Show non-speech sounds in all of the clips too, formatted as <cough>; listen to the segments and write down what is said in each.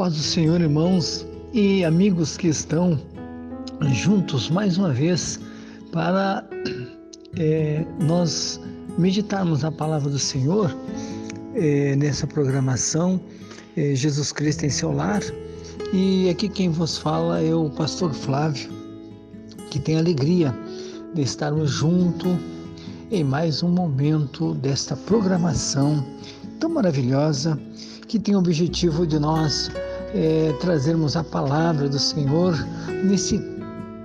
Paz do Senhor, irmãos e amigos que estão juntos mais uma vez para é, nós meditarmos na palavra do Senhor é, nessa programação é, Jesus Cristo em seu lar. E aqui quem vos fala é o pastor Flávio, que tem alegria de estarmos juntos em mais um momento desta programação tão maravilhosa que tem o objetivo de nós é, trazermos a palavra do Senhor nesse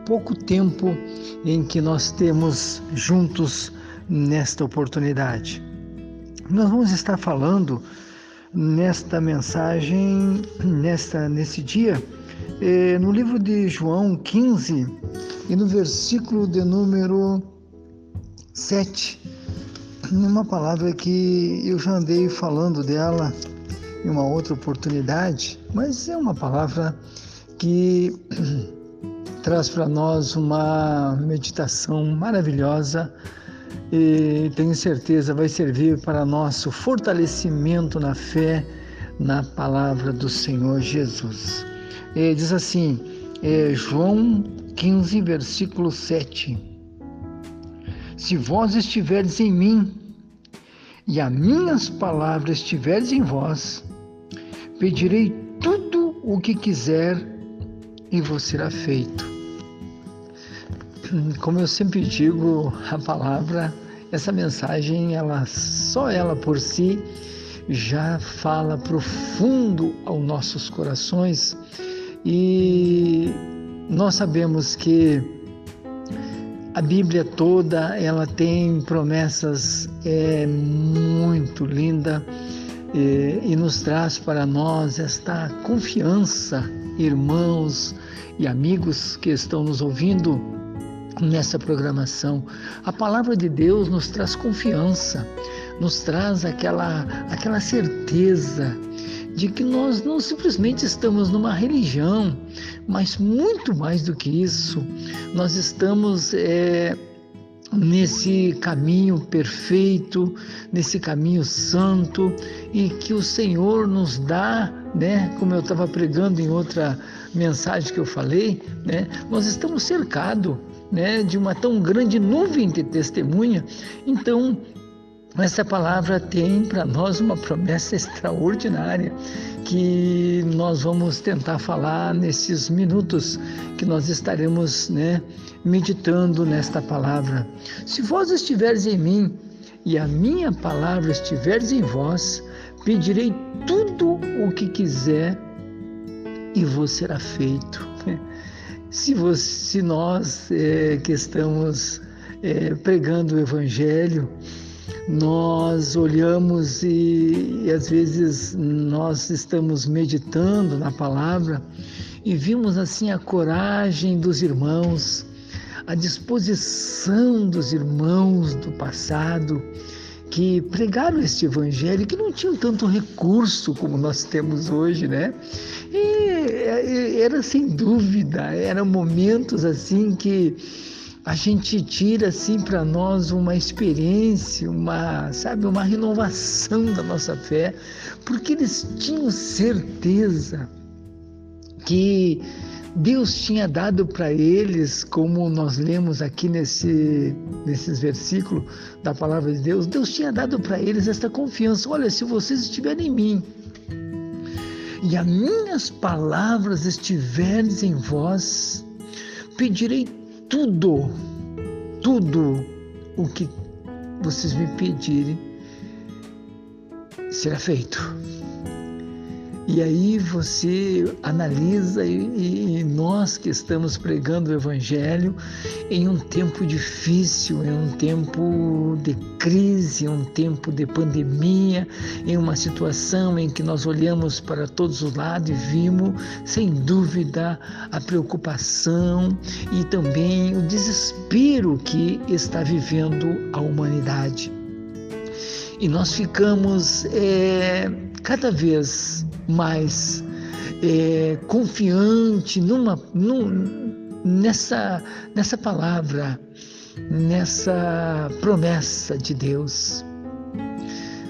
pouco tempo em que nós temos juntos nesta oportunidade. Nós vamos estar falando nesta mensagem, nesta, nesse dia, é, no livro de João 15 e no versículo de número 7, uma palavra que eu já andei falando dela em uma outra oportunidade, mas é uma palavra que <clears throat> traz para nós uma meditação maravilhosa e tenho certeza vai servir para nosso fortalecimento na fé na palavra do Senhor Jesus. E diz assim, é João 15, versículo 7. Se vós estiverdes em mim e as minhas palavras estiverdes em vós, Pedirei tudo o que quiser e vos será feito. Como eu sempre digo, a palavra, essa mensagem, ela só ela por si já fala profundo aos nossos corações e nós sabemos que a Bíblia toda ela tem promessas é muito linda e, nos traz para nós esta confiança, irmãos e amigos que estão nos ouvindo nessa programação. A palavra de Deus nos traz confiança, nos traz aquela, aquela certeza de que nós não simplesmente estamos numa religião, mas muito mais do que isso, nós estamos é, nesse caminho perfeito, nesse caminho santo e que o Senhor nos dá, né? Como eu estava pregando em outra mensagem que eu falei, né? Nós estamos cercados, né? De uma tão grande nuvem de testemunha. Então essa palavra tem para nós uma promessa extraordinária que nós vamos tentar falar nesses minutos que nós estaremos né, meditando nesta palavra. Se vós estiveres em mim e a minha palavra estiveres em vós, pedirei tudo o que quiser e vos será feito. <laughs> Se, você, se nós é, que estamos é, pregando o Evangelho, nós olhamos e, e, às vezes nós estamos meditando na palavra e vimos assim a coragem dos irmãos, a disposição dos irmãos do passado que pregaram este evangelho, que não tinham tanto recurso como nós temos hoje, né? E era sem dúvida, eram momentos assim que a gente tira assim para nós uma experiência, uma, sabe, uma renovação da nossa fé, porque eles tinham certeza que Deus tinha dado para eles, como nós lemos aqui nesse, nesses versículos da palavra de Deus, Deus tinha dado para eles esta confiança. Olha, se vocês estiverem em mim e as minhas palavras estiverem em vós, pedirei tudo, tudo o que vocês me pedirem será feito. E aí você analisa e, e, nós que estamos pregando o Evangelho em um tempo difícil, em um tempo de crise, em um tempo de pandemia, em uma situação em que nós olhamos para todos os lados e vimos, sem dúvida, a preocupação e também o desespero que está vivendo a humanidade. E nós ficamos é, cada vez mais é, confiante numa, num, nessa, nessa palavra, nessa promessa de Deus.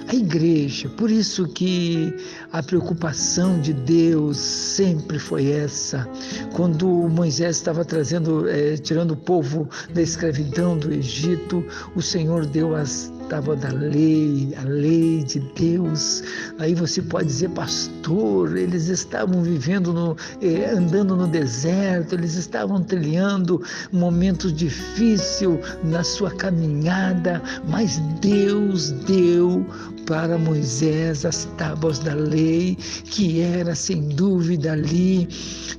a igreja. Por isso que a preocupação de Deus sempre foi essa. Quando Moisés estava trazendo, é, tirando o povo da escravidão do Egito, o Senhor deu as tábuas da lei, a lei de Deus. Aí você pode dizer, pastor, eles estavam vivendo, no, eh, andando no deserto, eles estavam trilhando momentos difíceis na sua caminhada, mas Deus deu para Moisés as tábuas da lei, que era sem dúvida ali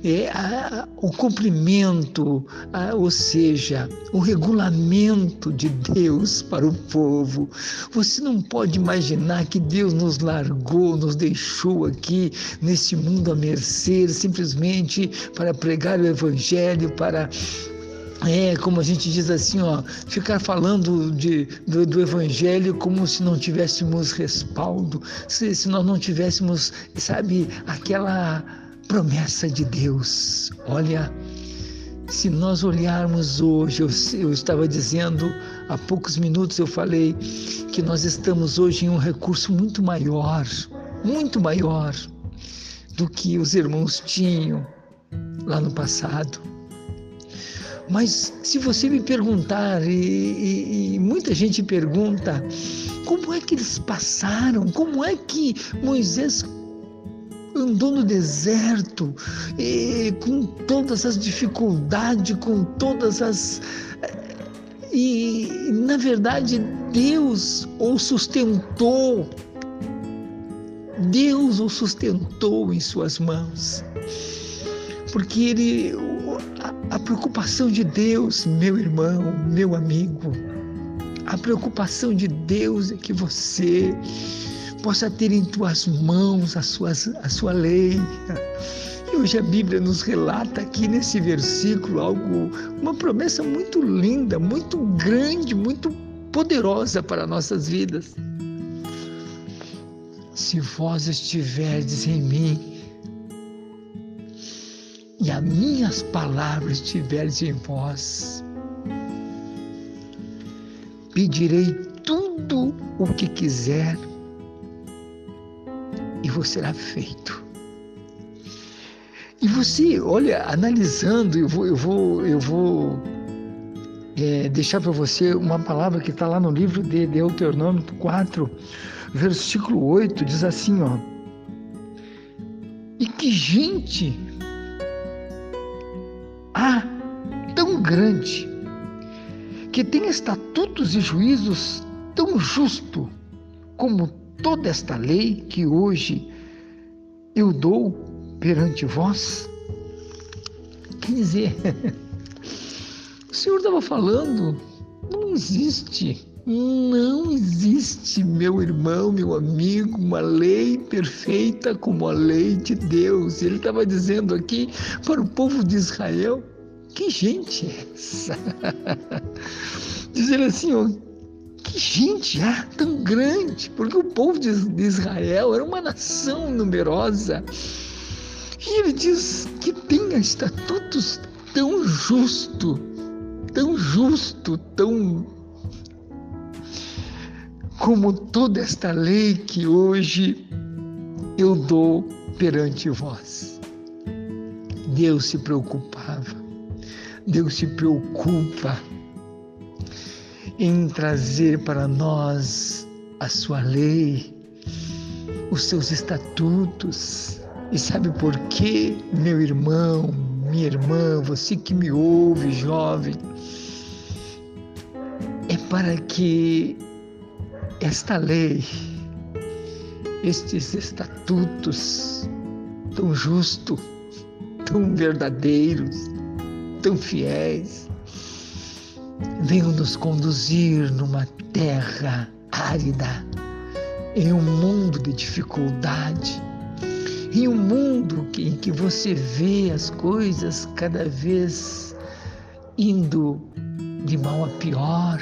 é, a, o cumprimento, a, ou seja, o regulamento de Deus para o povo. Você não pode imaginar que Deus nos largou, nos deixou aqui nesse mundo a mercê, simplesmente para pregar o Evangelho, para é, como a gente diz assim, ó, ficar falando de, do, do Evangelho como se não tivéssemos respaldo, se, se nós não tivéssemos, sabe, aquela promessa de Deus. Olha, se nós olharmos hoje, eu, eu, estava dizendo há poucos minutos, eu falei que nós estamos hoje em um recurso muito maior, muito maior do que os irmãos tinham lá no passado. Mas se você me perguntar, e, e, e, muita gente pergunta, como é que eles passaram? Como é que Moisés andou no deserto e, com todas as dificuldades, com todas as. E, na verdade, Deus o sustentou. Deus o sustentou em suas mãos. Porque ele a preocupação de Deus, meu irmão, meu amigo, a preocupação de Deus é que você possa ter em tuas mãos a sua, a sua lei. E hoje a Bíblia nos relata aqui nesse versículo algo, uma promessa muito linda, muito grande, muito poderosa para nossas vidas. Se vós estiverdes em mim e as minhas palavras estiverem em vós, pedirei tudo o que quiser e vos será feito. E você, olha, analisando, eu vou, eu vou, eu vou é, deixar para você uma palavra que está lá no livro de Deuteronômio 4, versículo 8, diz assim, ó. E que gente há tão grande, que tem estatutos e juízos tão justo como toda esta lei que hoje eu dou perante vós? Quer dizer, <laughs> o Senhor estava falando, não existe, não existe, meu irmão, meu amigo, uma lei perfeita como a lei de Deus. Ele estava dizendo aqui para o povo de Israel que gente é essa? <laughs> Dizer assim, ó, que gente há tão grande, porque o povo de Israel era uma nação numerosa. E ele diz que tem estatutos tão justo, tão justo, tão como toda esta lei que hoje eu dou perante vós. Deus se preocupava Deus se preocupa em trazer para nós a sua lei, os seus estatutos. E sabe por quê, meu irmão, minha irmã, você que me ouve, jovem? É para que esta lei, estes estatutos tão justos, tão verdadeiros, tão fiéis, venham nos conduzir numa terra árida, em um mundo de dificuldade, em um mundo em que você vê as coisas cada vez indo de mal a pior.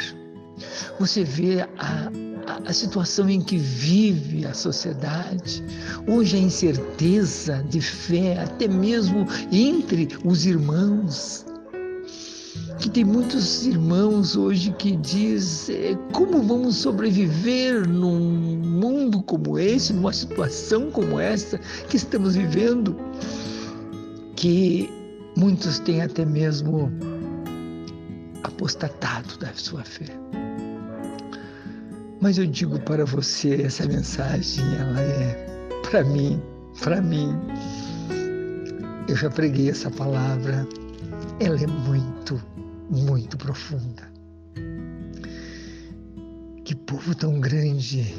Você vê a, a, situação em que vive a sociedade, hoje a incerteza de fé, até mesmo entre os irmãos que tem muitos irmãos hoje que diz é, como vamos sobreviver num mundo como esse, numa situação como essa que estamos vivendo, que muitos têm até mesmo apostatado da sua fé. Mas eu digo para você, essa mensagem, ela é para mim, para mim. Eu já preguei essa palavra, ela é muito, muito profunda. Que povo tão grande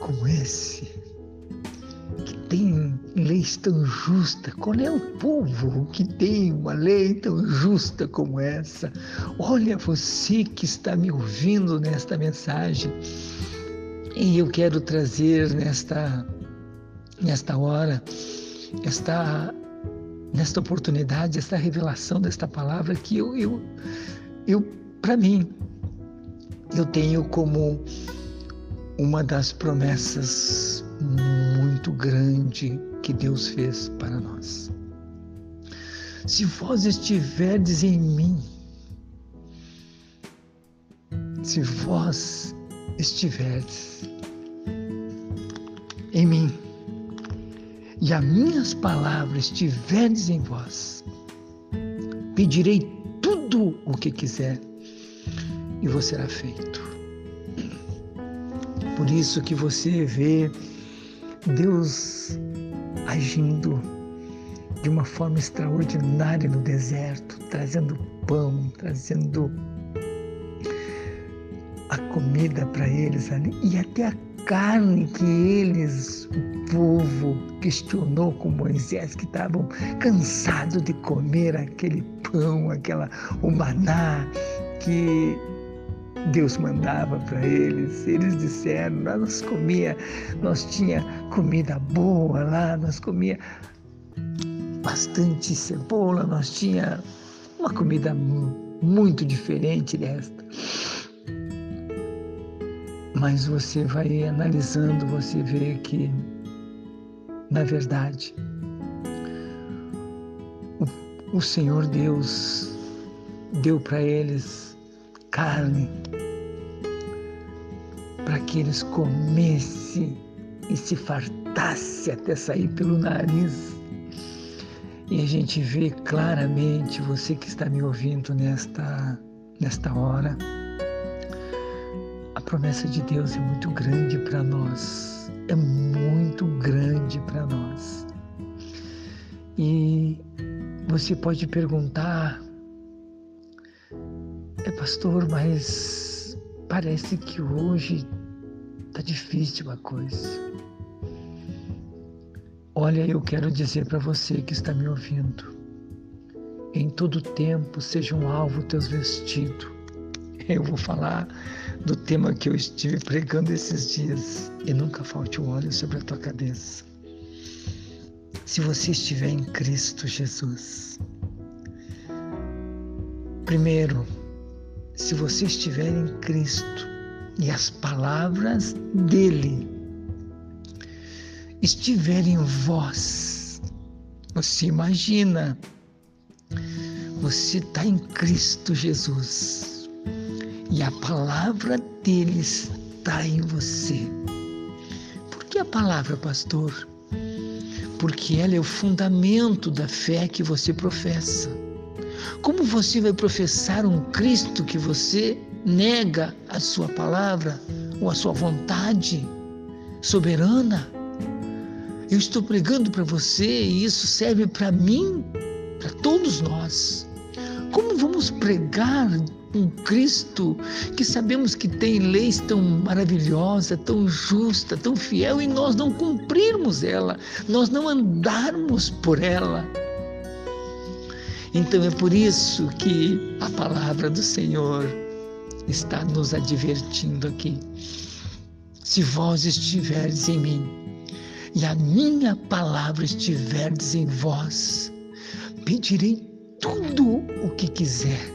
como esse, que tem leis tão justas. Qual é o povo que tem uma lei tão justa como essa? Olha você que está me ouvindo nesta mensagem. E eu quero trazer nesta, nesta hora, esta, nesta oportunidade, esta revelação desta palavra que eu, eu, eu para mim, eu tenho como uma das promessas muito grande que Deus fez para nós. Se vós estiverdes em mim, se vós estiverdes em mim, e as minhas palavras estiverdes em vós, pedirei tudo o que quiser e vos será feito. Por isso que você vê Deus agindo de uma forma extraordinária no deserto, trazendo pão, trazendo a comida para eles ali e até a carne que eles, o povo, questionou com Moisés, que estavam cansados de comer aquele pão, aquela o maná que Deus mandava para eles. Eles disseram, nós comia, nós tinha comida boa lá, nós comia bastante cebola, nós tinha uma comida muito diferente desta. Mas você vai analisando, você vê que, na verdade, o, o Senhor Deus deu para eles carne que eles comessem e se fartassem até sair pelo nariz. E a gente vê claramente, você que está me ouvindo nesta, nesta hora, a promessa de Deus é muito grande para nós, é muito grande para nós. E você pode perguntar, é pastor, mas parece que hoje está difícil a coisa. Olha, eu quero dizer para você que está me ouvindo, em todo tempo sejam alvo teus vestidos. Eu vou falar do tema que eu estive pregando esses dias e nunca falte o óleo sobre a tua cabeça. Se você estiver em Cristo Jesus, primeiro, se você estiver em Cristo e as palavras dele estiverem em vós, você imagina, você está em Cristo Jesus e a palavra dele está em você. Por que a palavra, pastor? Porque ela é o fundamento da fé que você professa. Como você vai professar um Cristo que você nega a sua palavra ou a sua vontade soberana? Eu estou pregando para você e isso serve para mim, para todos nós. Como vamos pregar um Cristo que sabemos que tem leis tão maravilhosa, tão justa, tão fiel e nós não cumprirmos ela, nós não andarmos por ela? Então é por isso que a palavra do Senhor está nos advertindo aqui. Se vós estiverdes em mim e a minha palavra estiverdes em vós, pedirei tudo o que quiser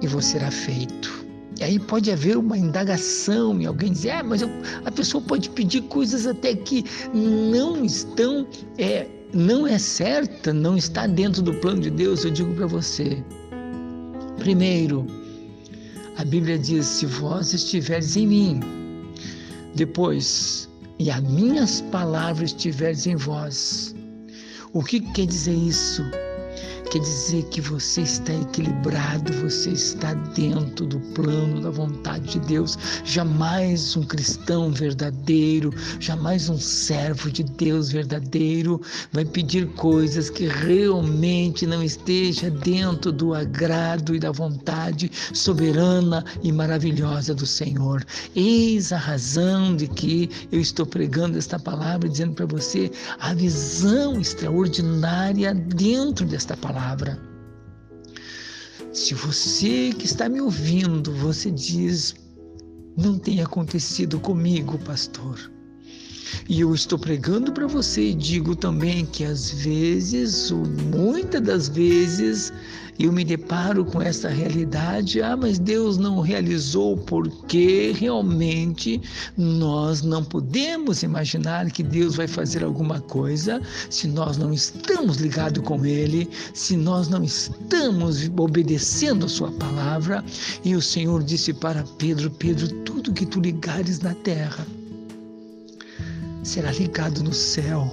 e vos será feito. E aí pode haver uma indagação e alguém dizer, ah, mas eu, a pessoa pode pedir coisas até que não estão é, não é certa, não está dentro do plano de Deus, eu digo para você. Primeiro, a Bíblia diz: se vós estiveres em mim Depois, e as minhas palavras estiverem em vós. O que quer dizer isso? Quer dizer que você está equilibrado, você está dentro do plano da vontade de Deus. Jamais um cristão verdadeiro, jamais um servo de Deus verdadeiro vai pedir coisas que realmente não esteja dentro do agrado e da vontade soberana e maravilhosa do Senhor. Eis a razão de que eu estou pregando esta palavra dizendo para você a visão extraordinária dentro desta palavra palavra. Se você que está me ouvindo, você diz, não tem acontecido comigo, pastor. E eu estou pregando para você e digo também que às vezes, ou muitas das vezes, eu me deparo com essa realidade, ah, mas Deus não realizou porque realmente nós não podemos imaginar que Deus vai fazer alguma coisa se nós não estamos ligados com Ele, se nós não estamos obedecendo a Sua palavra. E o Senhor disse para Pedro: Pedro, tudo que tu ligares na terra será ligado no céu,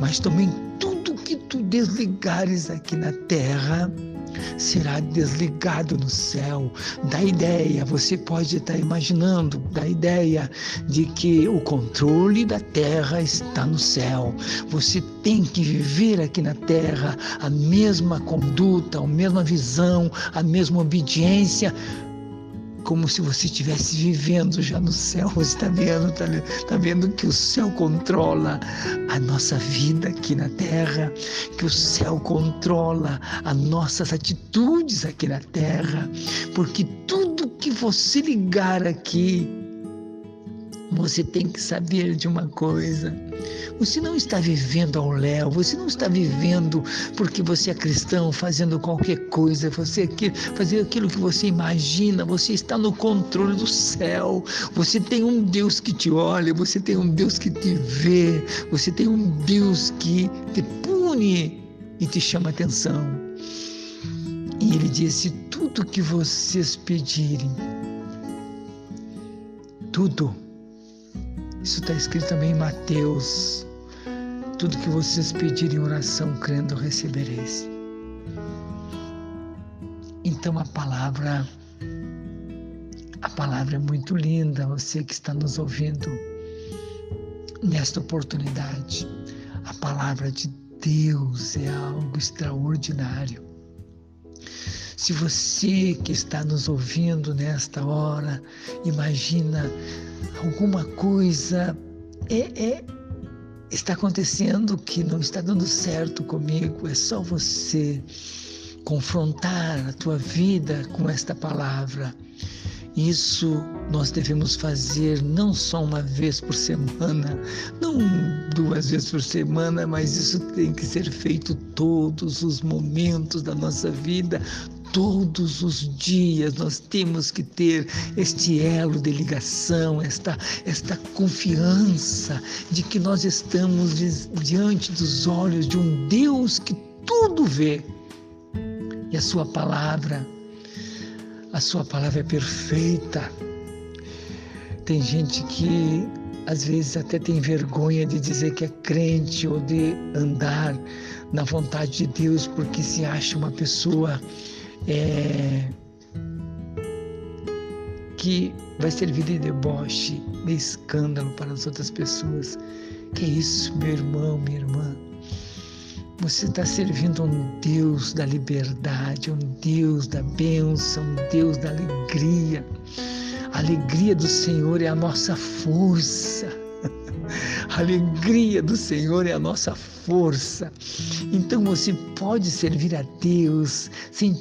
mas também tudo que tu desligares aqui na terra será desligado no céu. Da ideia, você pode estar imaginando, da ideia de que o controle da terra está no céu. Você tem que viver aqui na terra a mesma conduta, a mesma visão, a mesma obediência como se você estivesse vivendo já no céu. Você está vendo, está tá vendo que o céu controla a nossa vida aqui na terra, que o céu controla as nossas atitudes aqui na terra, porque tudo que você ligar aqui, você tem que saber de uma coisa você não está vivendo ao léu, você não está vivendo porque você é cristão, fazendo qualquer coisa, você quer fazer aquilo que você imagina, você está no controle do céu. Você tem um Deus que te olha, você tem um Deus que te vê, você tem um Deus que te pune e te chama atenção. E ele disse: tudo que vocês pedirem, tudo isso está escrito também em Mateus. Tudo que vocês pedirem em oração, crendo, recebereis. Então a palavra, a palavra é muito linda, você que está nos ouvindo nesta oportunidade. A palavra de Deus é algo extraordinário. Se você que está nos ouvindo nesta hora, imagina alguma coisa é, é, está acontecendo que não está dando certo comigo, é só você confrontar a tua vida com esta palavra. Isso nós devemos fazer não só uma vez por semana, não duas vezes por semana, mas isso tem que ser feito todos os momentos da nossa vida, todos os dias nós temos que ter este elo de ligação, esta, esta confiança de que nós estamos diante dos olhos de um Deus que tudo vê. E a sua palavra, a sua palavra é perfeita. Tem gente que às vezes até tem vergonha de dizer que é crente ou de andar na vontade de Deus porque se acha uma pessoa é, que vai servir de deboche, de escândalo para as outras pessoas. Que isso, meu irmão, minha irmã? Você está servindo a um Deus da liberdade, um Deus da bênção, um Deus da alegria. A alegria do Senhor é a nossa força. <laughs> A alegria do Senhor é a nossa força. Então você pode servir a Deus sem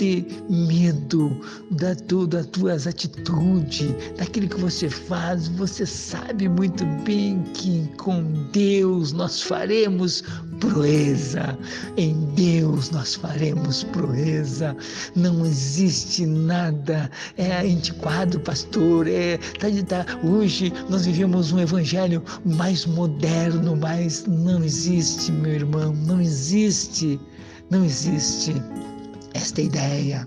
ter medo da tu, das tuas atitudes, daquilo que você faz. Você sabe muito bem que com Deus nós faremos proeza. Em Deus nós faremos proeza. Não existe nada é antiquado, pastor. É tá, tá, hoje nós vivemos um evangelho mais moderno, mas não existe, meu irmão, não existe, não existe esta ideia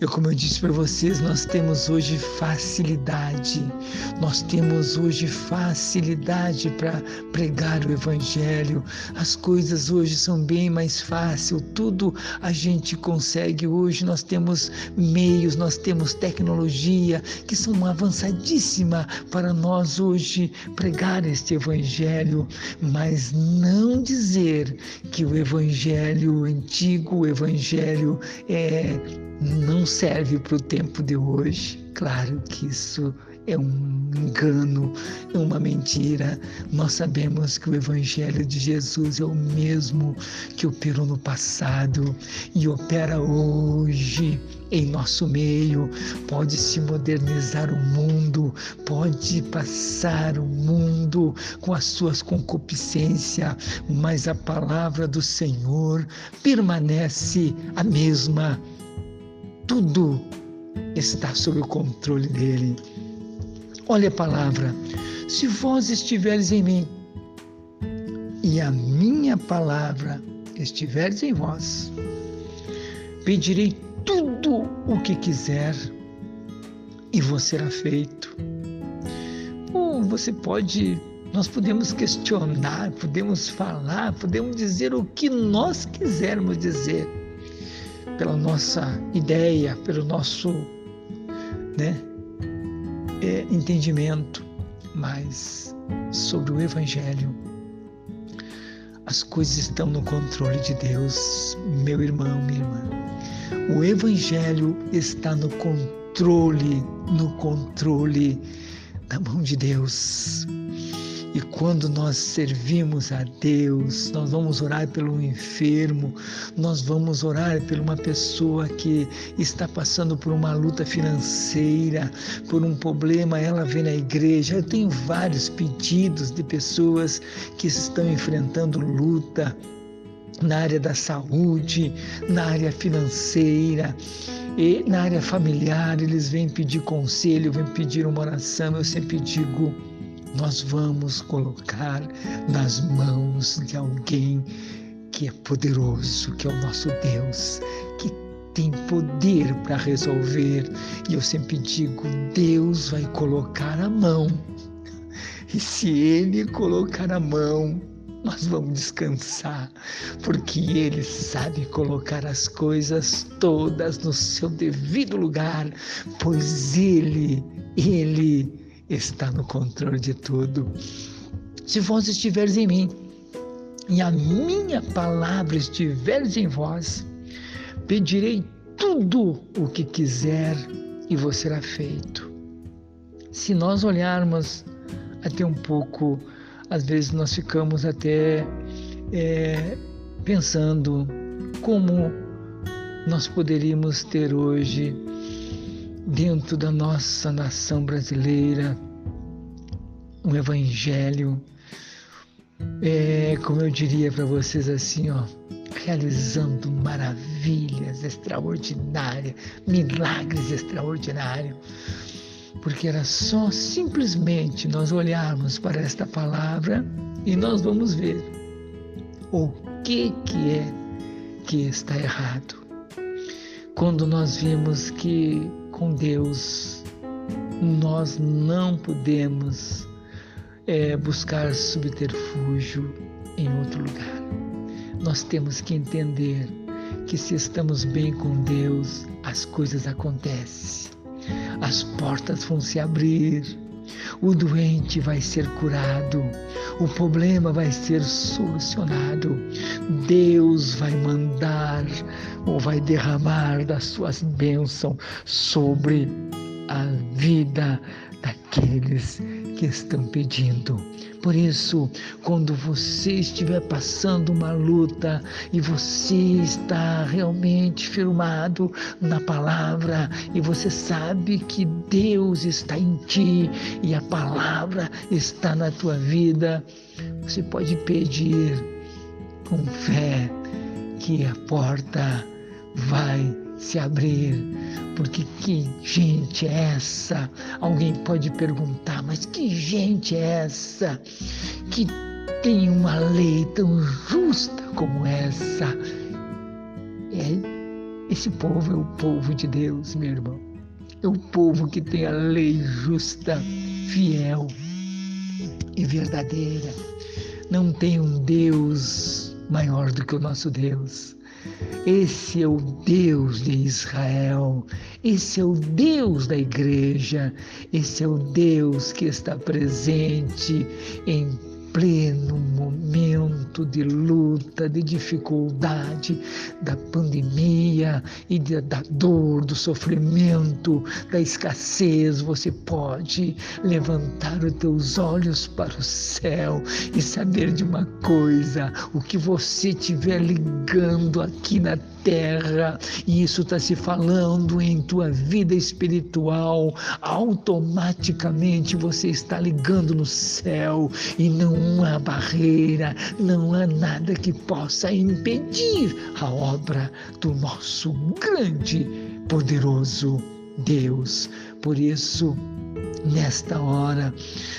Eu, como eu disse para vocês, nós temos hoje facilidade, nós temos hoje facilidade para pregar o Evangelho. As coisas hoje são bem mais fáceis, tudo a gente consegue hoje. Nós temos meios, nós temos tecnologia que são avançadíssima para nós hoje pregar este Evangelho, mas não dizer que o Evangelho antigo, o Evangelho é não serve para o tempo de hoje. Claro que isso é um engano, é uma mentira. Nós sabemos que o Evangelho de Jesus é o mesmo que operou no passado e opera hoje em nosso meio. Pode se modernizar o mundo, pode passar o mundo com as suas concupiscências, mas a palavra do Senhor permanece a mesma tudo está sob o controle dele. Olha a palavra: se vós estiveres em mim e a minha palavra estiveres em vós, pedirei tudo o que quiser e vos será feito. Ou você pode, nós podemos questionar, podemos falar, podemos dizer o que nós quisermos dizer pela nossa ideia, pelo nosso né, é, entendimento, mas sobre o Evangelho. As coisas estão no controle de Deus, meu irmão, minha irmã. O Evangelho está no controle, no controle da mão de Deus. E quando nós servimos a Deus, nós vamos orar pelo enfermo, nós vamos orar por uma pessoa que está passando por uma luta financeira, por um problema, ela vem na igreja. Eu tenho vários pedidos de pessoas que estão enfrentando luta na área da saúde, na área financeira. E na área familiar, eles vêm pedir conselho, vêm pedir uma oração. Eu sempre digo: nós vamos colocar nas mãos de alguém que é poderoso, que é o nosso Deus, que tem poder para resolver. E eu sempre digo: Deus vai colocar a mão. E se Ele colocar a mão, nós vamos descansar, porque Ele sabe colocar as coisas todas no seu devido lugar, pois Ele, Ele está no controle de tudo. Se vós estiveres em mim e a minha palavra estiveres em vós, pedirei tudo o que quiser e vos será feito. Se nós olharmos até um pouco, às vezes nós ficamos até é, pensando como nós poderíamos ter hoje dentro da nossa nação brasileira um evangelho, é, como eu diria para vocês assim, ó, realizando maravilhas extraordinárias, milagres extraordinários, porque era só simplesmente nós olharmos para esta palavra e nós vamos ver o que que é que está errado. Quando nós vimos que com Deus, nós não podemos é, buscar subterfúgio em outro lugar. Nós temos que entender que se estamos bem com Deus, as coisas acontecem, as portas vão se abrir, o doente vai ser curado, o problema vai ser solucionado. Deus vai mandar ou vai derramar das suas bênçãos sobre a vida daqueles que estão pedindo. Por isso, quando você estiver passando uma luta e você está realmente firmado na palavra e você sabe que Deus está em ti e a palavra está na tua vida, você pode pedir com fé que a porta vai se abrir, porque que gente é essa? Alguém pode perguntar, mas que gente é essa que tem uma lei tão justa como essa? É Esse povo é o povo de Deus, meu irmão. É o povo que tem a lei justa, fiel e verdadeira. Não tem um Deus maior do que o nosso Deus. Esse é o Deus de Israel, esse é o Deus da igreja, esse é o Deus que está presente em pleno momento de luta, de dificuldade, da pandemia e de, da dor, do sofrimento, da escassez, você pode levantar os teus olhos para o céu e saber de uma coisa: o que você estiver ligando aqui na terra, e isso está se falando em tua vida espiritual, automaticamente você está ligando no céu e não há barreira, não há nada que possa impedir a obra do nosso grande, poderoso Deus. Por isso, nesta hora,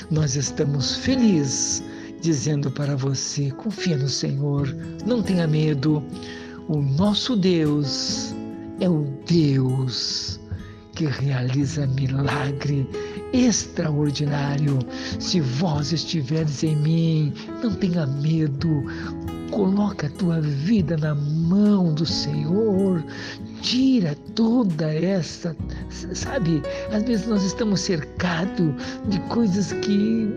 nós estamos felizes dizendo para você: confia no Senhor, não tenha medo. O nosso Deus é o Deus que realiza milagre extraordinário. Se vós estiveres em mim, não tenha medo. Coloca a tua vida na mão do Senhor. Tira toda essa, sabe? Às vezes nós estamos cercados de coisas que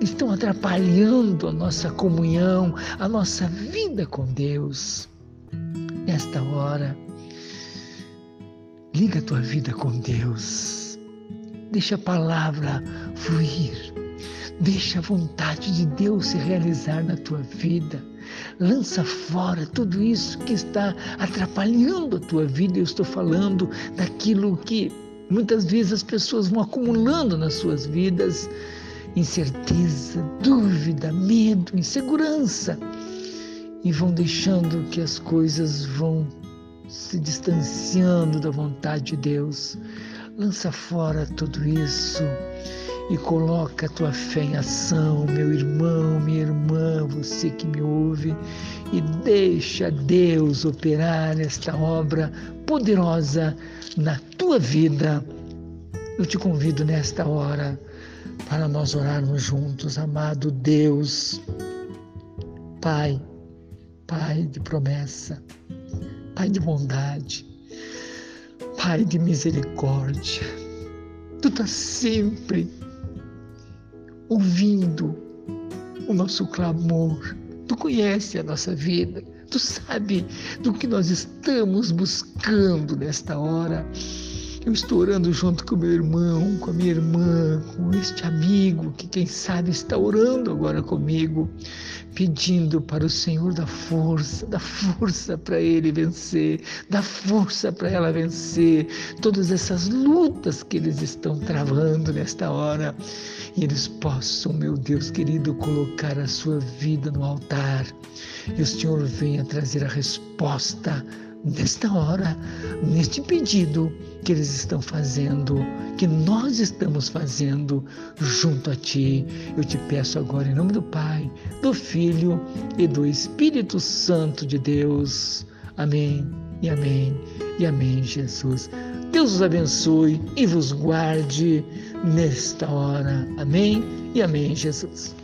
estão atrapalhando a nossa comunhão, a nossa vida com Deus nesta hora, liga a tua vida com Deus. Deixa a palavra fluir. Deixa a vontade de Deus se realizar na tua vida. Lança fora tudo isso que está atrapalhando a tua vida. Eu estou falando daquilo que muitas vezes as pessoas vão acumulando nas suas vidas: incerteza, dúvida, medo, insegurança e vão deixando que as coisas vão se distanciando da vontade de Deus. Lança fora tudo isso e coloca a tua fé em ação, meu irmão, minha irmã, você que me ouve, e deixa Deus operar esta obra poderosa na tua vida. Eu te convido nesta hora para nós orarmos juntos, amado Deus, Pai Pai de promessa, Pai de bondade, Pai de misericórdia. Tu estás sempre ouvindo o nosso clamor. Tu conhece a nossa vida. Tu sabe do que nós estamos buscando nesta hora. Eu estou orando junto com meu irmão, com a minha irmã, com este amigo que, quem sabe, está orando agora comigo, pedindo para o Senhor da força, da força para ele vencer, da força para ela vencer todas essas lutas que eles estão travando nesta hora. E eles possam, meu Deus querido, colocar a sua vida no altar. E o Senhor venha trazer a resposta nesta hora, neste pedido que eles estão fazendo, que nós estamos fazendo junto a Ti. Eu te peço agora, em nome do Pai, do Filho e do Espírito Santo de Deus. Amém e amém e amém, Jesus. Deus os abençoe e vos guarde nesta hora. Amém e amém, Jesus.